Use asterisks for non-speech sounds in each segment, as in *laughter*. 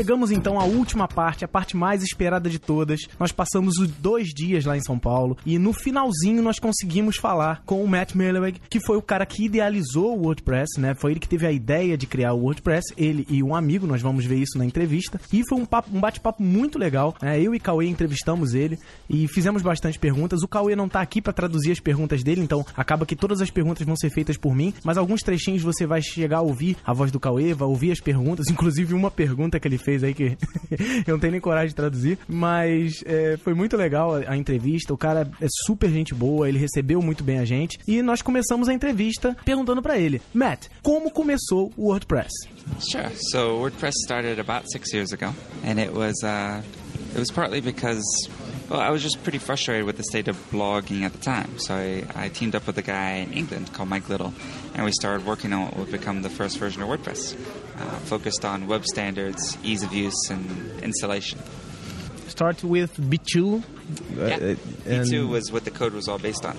Chegamos então à última parte, a parte mais esperada de todas. Nós passamos os dois dias lá em São Paulo e no finalzinho nós conseguimos falar com o Matt Mullenweg, que foi o cara que idealizou o WordPress, né? Foi ele que teve a ideia de criar o WordPress, ele e um amigo, nós vamos ver isso na entrevista. E foi um, um bate-papo muito legal. Né? Eu e Cauê entrevistamos ele e fizemos bastante perguntas. O Cauê não tá aqui para traduzir as perguntas dele, então acaba que todas as perguntas vão ser feitas por mim, mas alguns trechinhos você vai chegar a ouvir a voz do Cauê, vai ouvir as perguntas, *laughs* inclusive uma pergunta que ele fez aí que *laughs* eu não tenho nem coragem de traduzir, mas é, foi muito legal a, a, entrevista. O cara é super gente boa, ele recebeu muito bem a gente e nós começamos a entrevista perguntando para ele, Matt, como começou o WordPress? Sure. So WordPress started about six years ago, and it was uh, it was partly because Well, I was just pretty frustrated with the state of blogging at the time, so I, I, teamed up with a guy in England called Mike Little, and we started working on what would become the first version of WordPress, uh, focused on web standards, ease of use, and installation. Start with B2. Yeah, uh, B2 was what the code was all based on.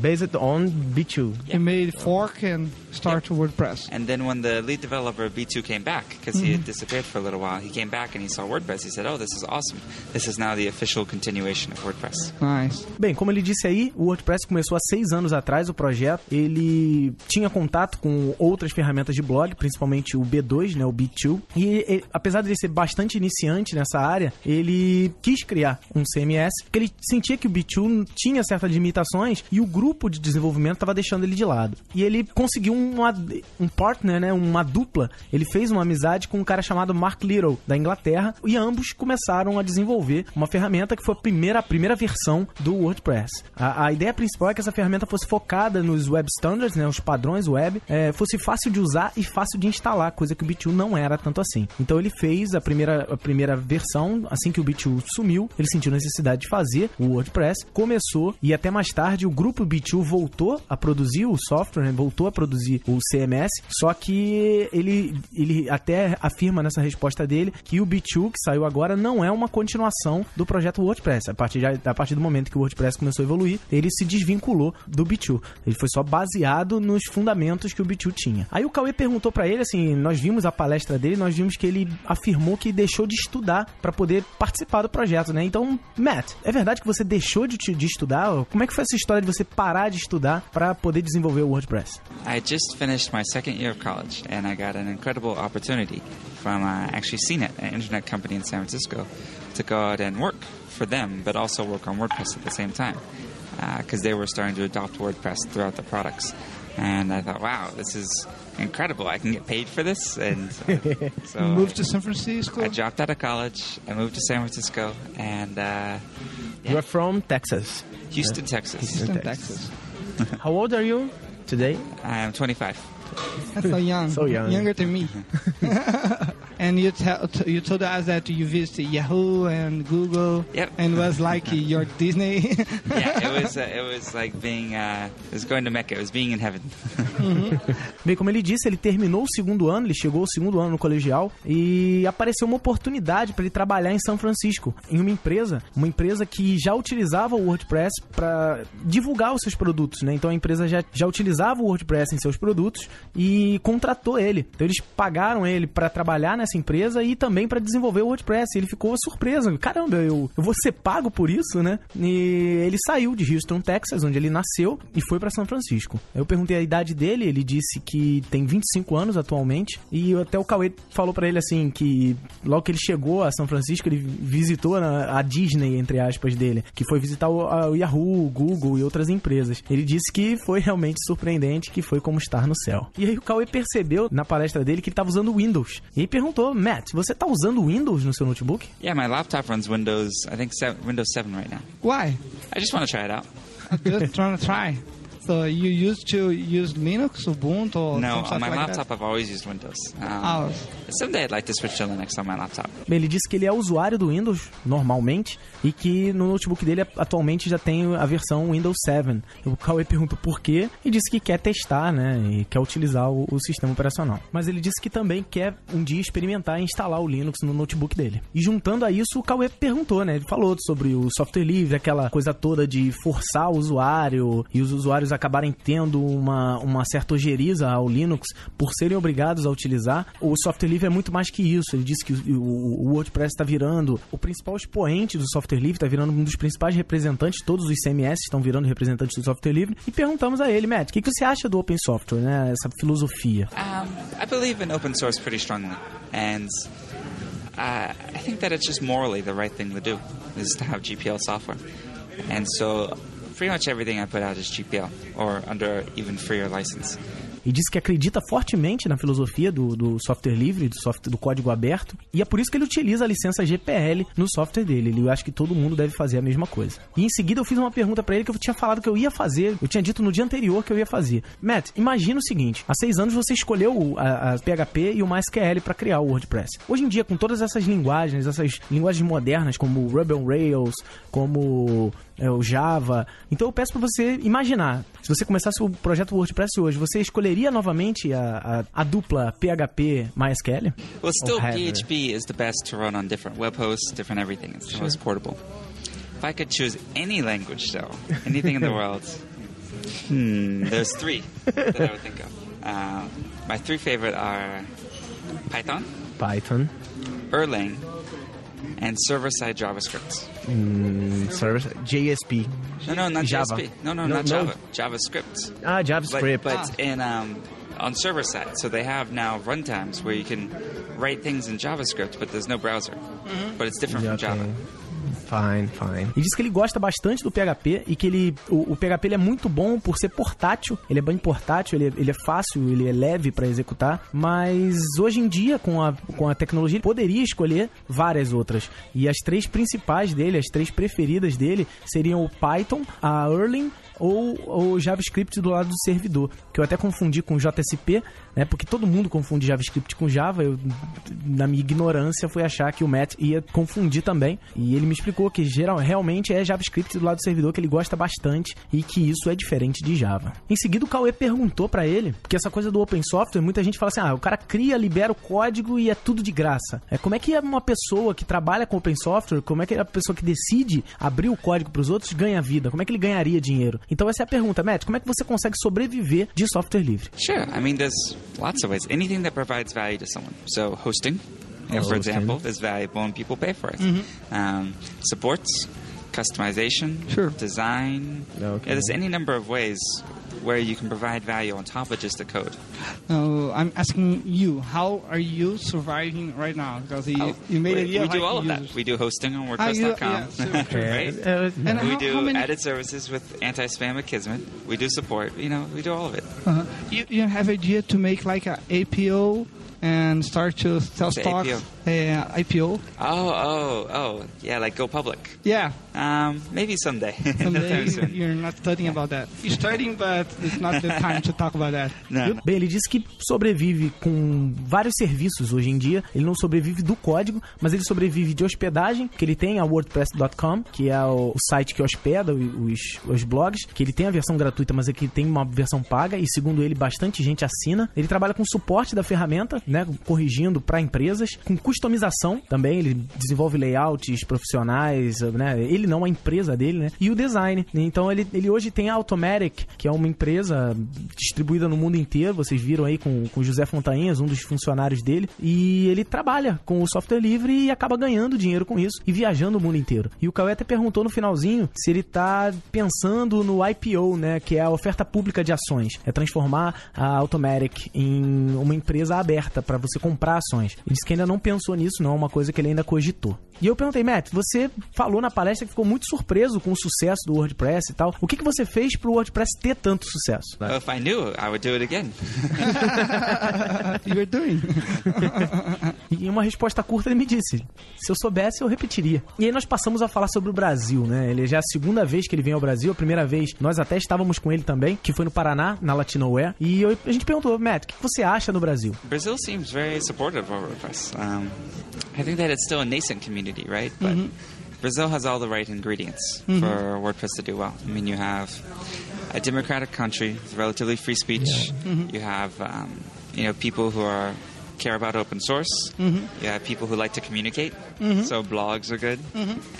Based on B2. Yeah. He made fork and start to WordPress. And then when the lead developer of B2 came back, because mm-hmm. he had mm-hmm. disappeared for a little while, he came back and he saw WordPress. He said, "Oh, this is awesome. This is now the official continuation of WordPress." Nice. Bem, como ele disse aí, o WordPress começou há seis anos atrás o projeto. Ele tinha contato com outras ferramentas de blog, principalmente o B2, né, o B2. E ele, apesar de ele ser bastante iniciante nessa área, ele quis criar um CMS, porque ele sentia que o B2 tinha certas limitações e o grupo de desenvolvimento estava deixando ele de lado. E ele conseguiu um um partner, né, uma dupla. Ele fez uma amizade com um cara chamado Mark Little, da Inglaterra, e ambos começaram a desenvolver uma ferramenta que foi a primeira, a primeira versão do WordPress. A, a ideia principal é que essa ferramenta fosse focada nos web standards, né, os padrões web, é, fosse fácil de usar e fácil de instalar, coisa que o B2 não era tanto assim. Então ele fez a primeira, a primeira versão, assim que o B2 sumiu, ele sentiu necessidade de fazer o WordPress, começou e até mais tarde o grupo B2 voltou a produzir o software, né, voltou a produzir o CMS, só que ele, ele até afirma nessa resposta dele que o B2 que saiu agora não é uma continuação do projeto WordPress. A partir, de, a partir do momento que o WordPress começou a evoluir, ele se desvinculou do B2. Ele foi só baseado nos fundamentos que o B2 tinha. Aí o Cauê perguntou para ele, assim, nós vimos a palestra dele, nós vimos que ele afirmou que deixou de estudar para poder participar do projeto, né? Então, Matt, é verdade que você deixou de, de estudar? Como é que foi essa história de você parar de estudar para poder desenvolver o WordPress? I just finished my second year of college, and I got an incredible opportunity from uh, actually CNET, an internet company in San Francisco, to go out and work for them, but also work on WordPress at the same time, because uh, they were starting to adopt WordPress throughout the products. And I thought, wow, this is incredible. I can get paid for this. And uh, *laughs* so you moved to San Francisco? I dropped out of college. I moved to San Francisco. And uh, yeah. you're from Texas? Houston, Texas. Houston, Texas. *laughs* How old are you today? I am 25. That's so young. so young. Younger than me. *laughs* and you tell you told us that you visited Yahoo and Google. Yep. And was like *laughs* your Disney. yeah, it *laughs* was. Uh, it was like being. Uh, it was going to Mecca. It was being in heaven. Uhum. Bem, como ele disse, ele terminou o segundo ano, ele chegou ao segundo ano no colegial e apareceu uma oportunidade para ele trabalhar em São Francisco, em uma empresa, uma empresa que já utilizava o WordPress para divulgar os seus produtos, né? Então a empresa já, já utilizava o WordPress em seus produtos e contratou ele. Então eles pagaram ele para trabalhar nessa empresa e também para desenvolver o WordPress. Ele ficou surpreso. Caramba, eu, eu vou ser pago por isso, né? E ele saiu de Houston, Texas, onde ele nasceu, e foi para São Francisco. Eu perguntei a idade dele, ele disse que tem 25 anos atualmente. E até o Cauê falou para ele assim que logo que ele chegou a São Francisco, ele visitou a Disney, entre aspas, dele, que foi visitar o, Yahoo, o Google e outras empresas. Ele disse que foi realmente surpreendente, que foi como estar no céu. E aí o Cauê percebeu na palestra dele que ele estava usando Windows. E aí perguntou, Matt, você está usando Windows no seu notebook? Yeah, my laptop runs Windows, I think seven, Windows 7 right now. Why? I just want to try it out. just trying to try. So you used to use Linux, Ubuntu? Or no, on my like laptop that? I've always used Windows. Um, oh. Someday I'd like to switch to Linux on my laptop. Bem, ele disse que ele é usuário do Windows normalmente e que no notebook dele atualmente já tem a versão Windows 7. O Cauê perguntou por quê e disse que quer testar, né, e quer utilizar o, o sistema operacional. Mas ele disse que também quer um dia experimentar e instalar o Linux no notebook dele. E juntando a isso, o Cauê perguntou, né, ele falou sobre o software livre, aquela coisa toda de forçar o usuário e os usuários acabarem tendo uma, uma certa ojeriza ao Linux por serem obrigados a utilizar. O software livre é muito mais que isso. Ele disse que o, o, o WordPress está virando o principal expoente do software livre, está virando um dos principais representantes, todos os CMS estão virando representantes do software livre. E perguntamos a ele, Matt, o que, que você acha do open software, né? Essa filosofia. Believe in open source pretty strongly, and uh, I think that it's just morally the right thing to do is to have GPL software, and so pretty much everything I put out is GPL or under even freer license. E disse que acredita fortemente na filosofia do, do software livre, do, software, do código aberto, e é por isso que ele utiliza a licença GPL no software dele. Ele, eu acho que todo mundo deve fazer a mesma coisa. E em seguida eu fiz uma pergunta para ele que eu tinha falado que eu ia fazer, eu tinha dito no dia anterior que eu ia fazer. Matt, imagina o seguinte: há seis anos você escolheu a, a PHP e o MySQL para criar o WordPress. Hoje em dia, com todas essas linguagens, essas linguagens modernas como Ruby on Rails, como é, o Java. Então eu peço para você imaginar, se você começasse o projeto WordPress hoje, você escolheria novamente a, a, a dupla PHP MySQL? Well, still PHP is the best to run on different web hosts, different everything. It's the most portable. If I could choose any language, though, anything in the *laughs* world, hmm, there's three that I would think of. Uh, my three favorite are Python, Python, Erlang, and server-side JavaScript. Service, JSP. No, no, not Java. JSP. No, no, No, not no. Java. JavaScript. Ah, But, JavaScript. but in um, on server side, so they have now runtimes where you can write things in JavaScript, but there's no browser. But it's different from Já Java. Fine, fine. E diz que ele gosta bastante do PHP e que ele, o, o PHP ele é muito bom por ser portátil. Ele é bem portátil, ele é, ele é fácil, ele é leve para executar. Mas hoje em dia, com a, com a tecnologia, ele poderia escolher várias outras. E as três principais dele, as três preferidas dele, seriam o Python, a Erlang ou o JavaScript do lado do servidor, que eu até confundi com JSP, né? Porque todo mundo confunde JavaScript com Java. Eu, na minha ignorância, fui achar que o Matt ia confundir também. E ele me explicou que geral, realmente é JavaScript do lado do servidor que ele gosta bastante e que isso é diferente de Java. Em seguida, o Cauê perguntou pra ele, porque essa coisa do open software, muita gente fala assim: ah, o cara cria, libera o código e é tudo de graça. É como é que uma pessoa que trabalha com open software, como é que a pessoa que decide abrir o código pros outros ganha vida? Como é que ele ganharia dinheiro? Então essa é a pergunta, Matt, como é que você consegue sobreviver de software livre? Sure. I mean, there's lots of ways. Anything that provides value to someone. So hosting, you know, for example, is valuable and people pay for it. Um, supports, customization, Sure. design. Okay. Yeah, there's any number of ways where you can provide value on top of just the code. No, I'm asking you, how are you surviving right now? Because you, Oh, you made we, a year we do all of that. We do hosting on WordPress.com. yeah, sure, sure. *laughs* right? *laughs* É, And we how- do how added services with anti-spam at Kismet. We do support. You know, we do all of it. Uh-huh. You, you have idea to make like a APO and start to sell What's a stocks? Uh, IPO? Oh, oh, oh. Yeah, like go public. Yeah. Um, maybe someday. *laughs* Someday you're not studying about that. You're studying, but it's not the time to talk about that. *laughs* No, no. Bem, ele disse que sobrevive com vários serviços hoje em dia. Ele não sobrevive do código, mas ele sobrevive de hospedagem, que ele tem a WordPress.com, que é o, o site que hospeda os, os blogs, que ele tem a versão gratuita, mas é que tem uma versão paga, e segundo ele, bastante gente assina. Ele trabalha com suporte da ferramenta, né, corrigindo para empresas, com customização também, ele desenvolve layouts profissionais, né, ele não, a empresa dele, né, e o design. Então ele, ele hoje tem a Automatic, que é uma empresa distribuída no mundo inteiro, vocês viram aí com com José Fontainhas, um dos funcionários dele, e ele trabalha com o software livre e acaba ganhando dinheiro com isso e viajando o mundo inteiro. E o Cauê até perguntou no finalzinho se ele tá pensando no IPO, né, que é a oferta pública de ações, é transformar a Automatic em uma empresa aberta para você comprar ações. Ele disse que ainda não pensou nisso, não é uma coisa que ele ainda cogitou. E eu perguntei, Matt, você falou na palestra que ficou muito surpreso com o sucesso do WordPress e tal. O que, que você fez pro WordPress ter tanto sucesso? Well, if I knew, I would do it again. *laughs* You're doing. *laughs* E em uma resposta curta ele me disse: se eu soubesse, eu repetiria. E aí nós passamos a falar sobre o Brasil, né? Ele já é a segunda vez que ele vem ao Brasil, a primeira vez nós até estávamos com ele também, que foi no Paraná, na Latinoware. E eu- a gente perguntou, Matt, o que você acha no Brasil? Brazil seems very supportive of WordPress. Um, I think that it's still a nascent community, right? But mm-hmm. Brazil has all the right ingredients mm-hmm. for WordPress to do well. I mean, you have a democratic country with relatively free speech. Mm-hmm. You have, um, you know, people who are care about open source. You have people who like to communicate, so blogs are good,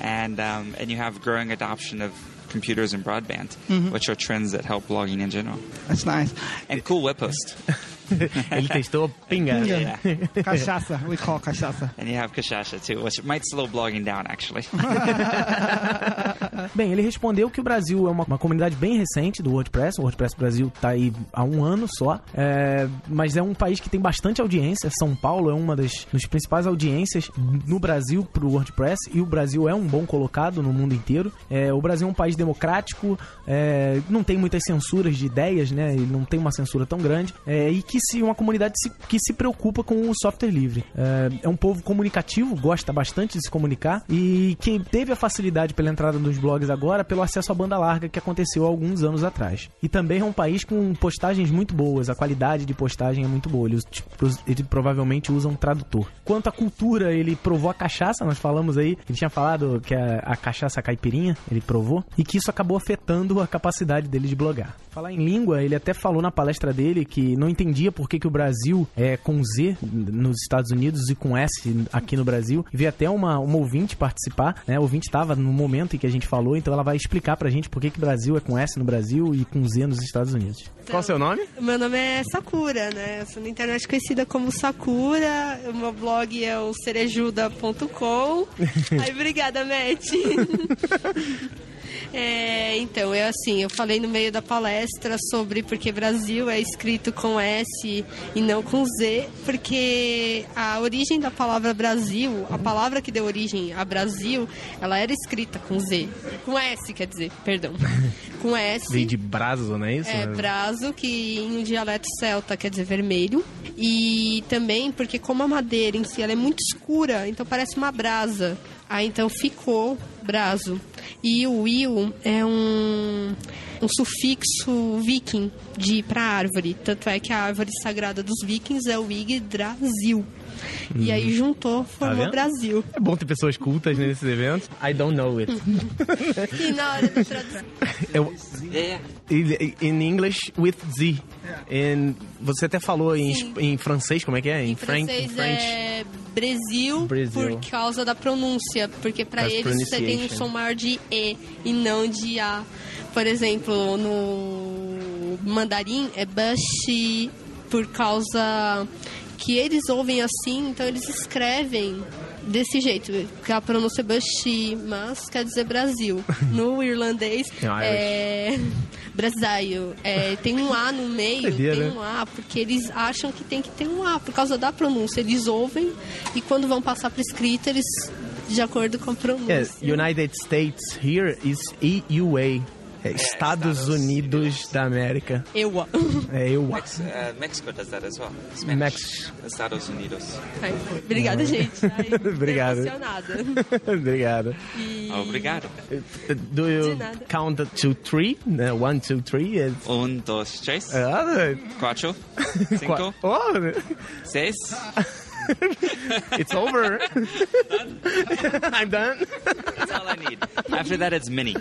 and um, and you have growing adoption of computers and broadband, which are trends that help blogging in general. That's nice. And cool web post. *laughs* *laughs* Ele testou pinga. Yeah. *laughs* Cachaça, we call cachaça. And you have Kashasha too, which might slow blogging down actually. *laughs* Bem, ele respondeu que o Brasil é uma, uma comunidade bem recente do WordPress. O WordPress Brasil tá aí há um ano só. É, mas é um país que tem bastante audiência. São Paulo é uma das, das principais audiências no Brasil pro WordPress. E o Brasil é um bom colocado no mundo inteiro. É, o Brasil é um país democrático, é, não tem muitas censuras de ideias, né? Ele não tem uma censura tão grande. É, e que se uma comunidade se- que se preocupa com o software livre. É, é um povo comunicativo, gosta bastante de se comunicar e que teve a facilidade pela entrada nos blogs agora pelo acesso à banda larga que aconteceu há alguns anos atrás. E também é um país com postagens muito boas, a qualidade de postagem é muito boa. Ele, tipo, ele provavelmente usa um tradutor. Quanto à cultura, ele provou a cachaça, nós falamos aí, ele tinha falado que a, a cachaça caipirinha, ele provou, e que isso acabou afetando a capacidade dele de blogar. Falar em língua, ele até falou na palestra dele que não entendia por que, que o Brasil é com Z nos Estados Unidos e com S aqui no Brasil. Veio até uma, uma ouvinte participar, né? A ouvinte estava no momento em que a gente falou, então ela vai explicar pra gente por que, que o Brasil é com S no Brasil e com Z nos Estados Unidos. Qual o seu nome? Meu nome é Sakura, né? Eu sou na internet conhecida como Sakura. O meu blog é o cerejuda.com. *laughs* Ai, obrigada, Matt. *laughs* É, então, é assim, eu falei no meio da palestra sobre porque Brasil é escrito com S e não com Z, porque a origem da palavra Brasil, a palavra que deu origem a Brasil, ela era escrita com Z. Com S, quer dizer, perdão. *laughs* Com S. Veio de Brazo, não é isso? É, braso, que em um dialeto celta quer dizer vermelho. E também porque como a madeira em si ela é muito escura, então parece uma brasa. Aí então ficou braso. E o will é um, um sufixo viking de para árvore. Tanto é que a árvore sagrada dos vikings é o Yggdrasil. E aí juntou, formou vendo? Brasil. É bom ter pessoas cultas nesses eventos. I don't know it. *laughs* E na hora da tradução. Eu, Yeah, yeah. in English with Z. In, você até falou em, em francês, como é que é? Em Fran- francês French. é Brasil, Brasil. por causa da pronúncia, porque para eles você tem um pronunciation. som maior de E e não de A. Por exemplo, no mandarim é Bashi por causa que eles ouvem assim, então eles escrevem desse jeito, que a pronúncia é Bashi, mas quer dizer Brasil. *laughs* No irlandês É é Brasil. É, tem um A no *laughs* meio, Doideira, tem né? um A, porque eles acham que tem que ter um A por causa da pronúncia. Eles ouvem e quando vão passar para escrita, eles de acordo com a pronúncia. Yes, United States here is EUA. É Estados Unidos da América. Eu. É eu. Mex- uh, Mexico does that as well. Mex- Estados Unidos. Ai, Obrigada, gente. Ai, *laughs* tô Obrigado. emocionada. *laughs* Obrigado. E... Obrigado. Do you count to three? Uh, one, two, three. is- Un, dos, tres, Ah, cuatro, *laughs* cinco, oh, seis. it's over. I'm done. That's all I need. After that, it's mini.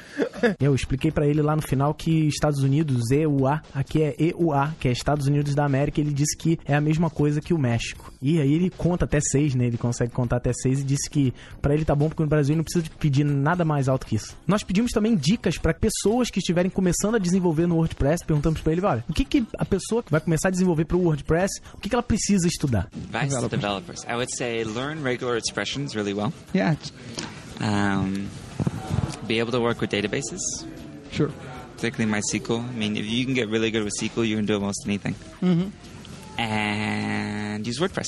*laughs* Eu expliquei pra ele lá no final que Estados Unidos, EUA, aqui é EUA, que é Estados Unidos da América. Ele disse que é a mesma coisa que o México. E aí ele conta até seis, né? Ele consegue contar até seis e disse que pra ele tá bom porque no Brasil não precisa pedir nada mais alto que isso. Nós pedimos também dicas pra pessoas que estiverem começando a desenvolver no WordPress. Perguntamos pra ele, olha, o que, que a pessoa que vai começar a desenvolver pro WordPress, o que, que ela precisa estudar? Developers. I would say learn regular expressions really well. Yeah, Um, be able to work with databases, sure. particularly MySQL. I mean, if you can get really good with SQL, you can do almost anything. And use WordPress.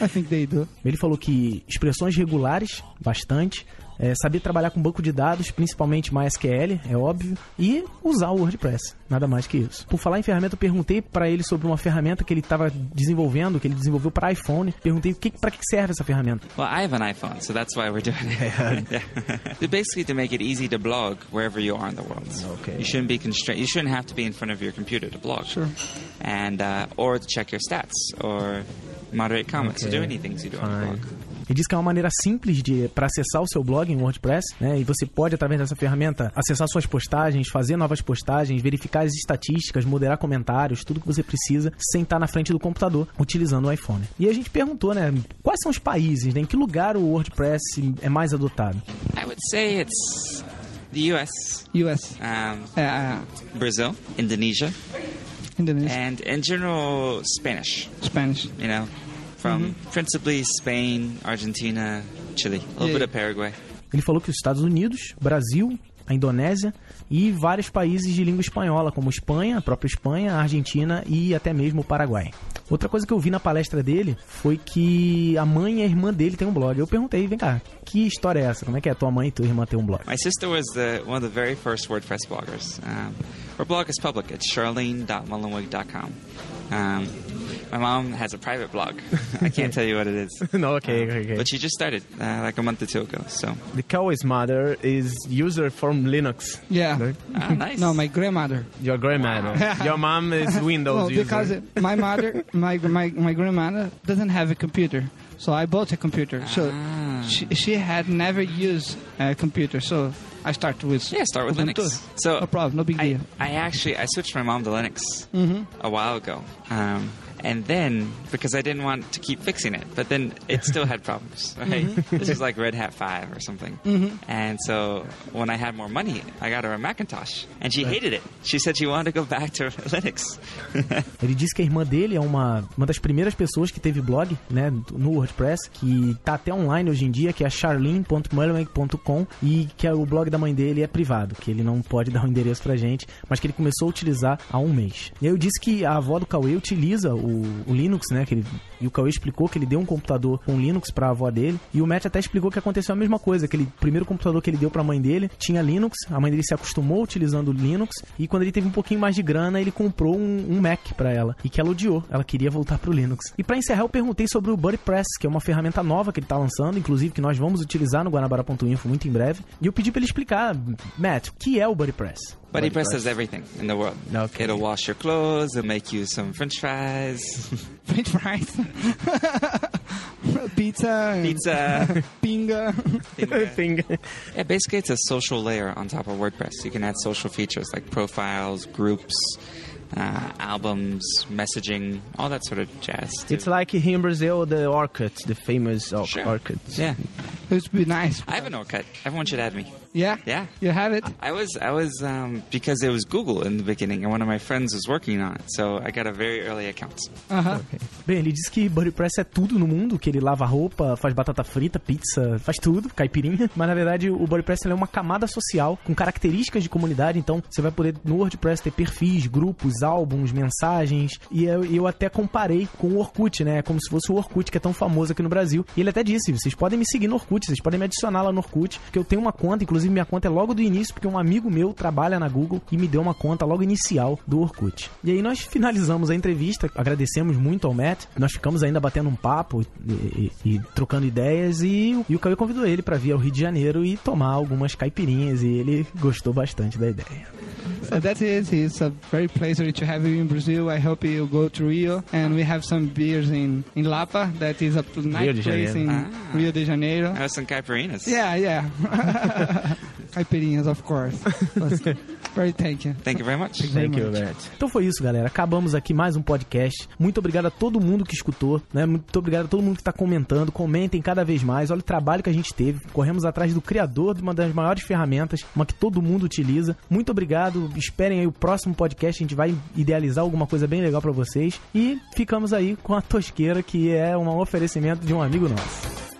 *laughs* I think they do. Ele falou que expressões regulares, bastante. É, saber trabalhar com banco de dados, principalmente MySQL, é óbvio, e usar o WordPress, nada mais que isso. Por falar em ferramenta, eu perguntei para ele sobre uma ferramenta que ele estava desenvolvendo, que ele desenvolveu para iPhone. Perguntei que, para que serve essa ferramenta. Well, I have an iPhone, so that's why we're doing it. *laughs* Yeah. *laughs* Basically, to make it easy to blog wherever you are in the world. Okay. You shouldn't be constrained. You shouldn't have to be in front of your computer to blog. Sure. And uh, or to check your stats or moderate comments to do Okay. any things you do on the Fine. blog. Ele diz que é uma maneira simples de para acessar o seu blog em WordPress, né? E você pode através dessa ferramenta acessar suas postagens, fazer novas postagens, verificar as estatísticas, moderar comentários, tudo que você precisa sem estar na frente do computador utilizando o iPhone. E a gente perguntou, né? Quais são os países, né? Em que lugar o WordPress é mais adotado? I would say it's the U.S., U.S. um, Uh, Brazil, Indonesia, Indonesia, and in general Spanish. Spanish. You know, from principally Spain, Argentina, Chile, a little Yeah. bit of Paraguay. Ele falou que os Estados Unidos, Brasil, a Indonésia e vários países de língua espanhola, como Espanha, a própria Espanha, a Argentina e até mesmo o Paraguai. Outra coisa que eu vi na palestra dele foi que a mãe e a irmã dele têm um blog. Eu perguntei, vem cá, que história é essa? Como é que é tua mãe e tua irmã ter um blog? My sister was the, one of the very first WordPress bloggers. Um, her blog is public. It's charlene.mullenweg.com. Um, my mom has a private blog. I can't tell you what it is. *laughs* no, ok, ok, But she just started uh, like a month or two ago. So, The Cowie's mother is user from Linux. Yeah. Right? ah, *laughs* nice. No, my grandmother. Your grandmother. *laughs* Your mom is Windows Well, user. because my mother, my, my my grandmother doesn't have a computer, so I bought a computer. So Ah. she, she had never used a computer, so I start with Yeah, start with Ubuntu. Linux. So no problem, no big I, deal. I actually I switched my mom to Linux a while ago, um, and then because I didn't want to keep fixing it, but then it *laughs* still had problems. Right? This is like Red Hat Five or something. And so when I had more money, I got her a Macintosh, and she hated it. She said she wanted to go back to *laughs* Linux. *laughs* Ele disse que a irmã dele é uma, uma das primeiras pessoas que teve blog, né, no WordPress, que tá até online hoje em dia, que é charlene.mullenweg.com e que é o blog da mãe dele é privado, que ele não pode dar o endereço pra gente, mas que ele começou a utilizar há um mês. E eu disse que a avó do Cauê utiliza o, o Linux, né, que e o Cauê explicou que ele deu um computador com Linux pra avó dele, e o Matt até explicou que aconteceu a mesma coisa, que ele, o primeiro computador que ele deu pra mãe dele tinha Linux, a mãe dele se acostumou utilizando o Linux, e quando ele teve um pouquinho mais de grana, ele comprou um, um Mac pra ela, e que ela odiou, ela queria voltar pro Linux. E pra encerrar, eu perguntei sobre o BuddyPress, que é uma ferramenta nova que ele tá lançando, inclusive que nós vamos utilizar no Guanabara.info muito em breve, e eu pedi pra ele explicar, Matt, o que é o BuddyPress? BuddyPress does everything in the world. Okay. It'll wash your clothes. It'll make you some French fries, *laughs* French fries, *laughs* pizza, and pizza. *laughs* pinga. Thing. Yeah, basically, it's a social layer on top of WordPress. You can add social features like profiles, groups, uh, albums, messaging, all that sort of jazz. to- It's like here in Brazil, the Orkut, the famous or- Sure. Orkut. yeah, It would be nice. I have an Orkut. Everyone should add me. Yeah, Yeah. You have it. I was, I was, um, because it was Google in the beginning, and one of my friends was working on it, so I got a very early account. Uh huh. Bem, ele disse que BuddyPress é tudo no mundo, que ele lava roupa, faz batata frita, pizza, faz tudo, caipirinha. Mas na verdade o BuddyPress ele é uma camada social com características de comunidade. Então você vai poder no WordPress ter perfis, grupos, álbuns, mensagens. E eu, eu até comparei com o Orkut, né? Como se fosse o Orkut que é tão famoso aqui no Brasil. E ele até disse: vocês podem me seguir no Orkut, vocês podem me adicionar lá no Orkut, que eu tenho uma conta, inclusive minha conta é logo do início, porque um amigo meu trabalha na Google e me deu uma conta logo inicial do Orkut. E aí nós finalizamos a entrevista, agradecemos muito ao Matt, nós ficamos ainda batendo um papo e, e- e trocando ideias e, o- e o Cauê convidou ele para vir ao Rio de Janeiro e tomar algumas caipirinhas e ele gostou bastante da ideia. So that's it. It's a very pleasure to have you in Brazil. I hope you go to Rio and we have some beers in in Lapa. That is a nice place in Ah. Rio de Janeiro. I have some caipirinhas. Yeah, yeah. *laughs* Caipirinhas, of course. *laughs* Very thank you. Thank you very much. very Thank you, much. Matt. Então foi isso, galera. Acabamos aqui mais um podcast. Muito obrigado a todo mundo que escutou, né? Muito obrigado a todo mundo que tá comentando. Comentem cada vez mais. Olha o trabalho que a gente teve. Corremos atrás do criador de uma das maiores ferramentas, uma que todo mundo utiliza. Muito obrigado. Esperem aí o próximo podcast. A gente vai idealizar alguma coisa bem legal pra vocês. E ficamos aí com a tosqueira, que é um oferecimento de um amigo nosso.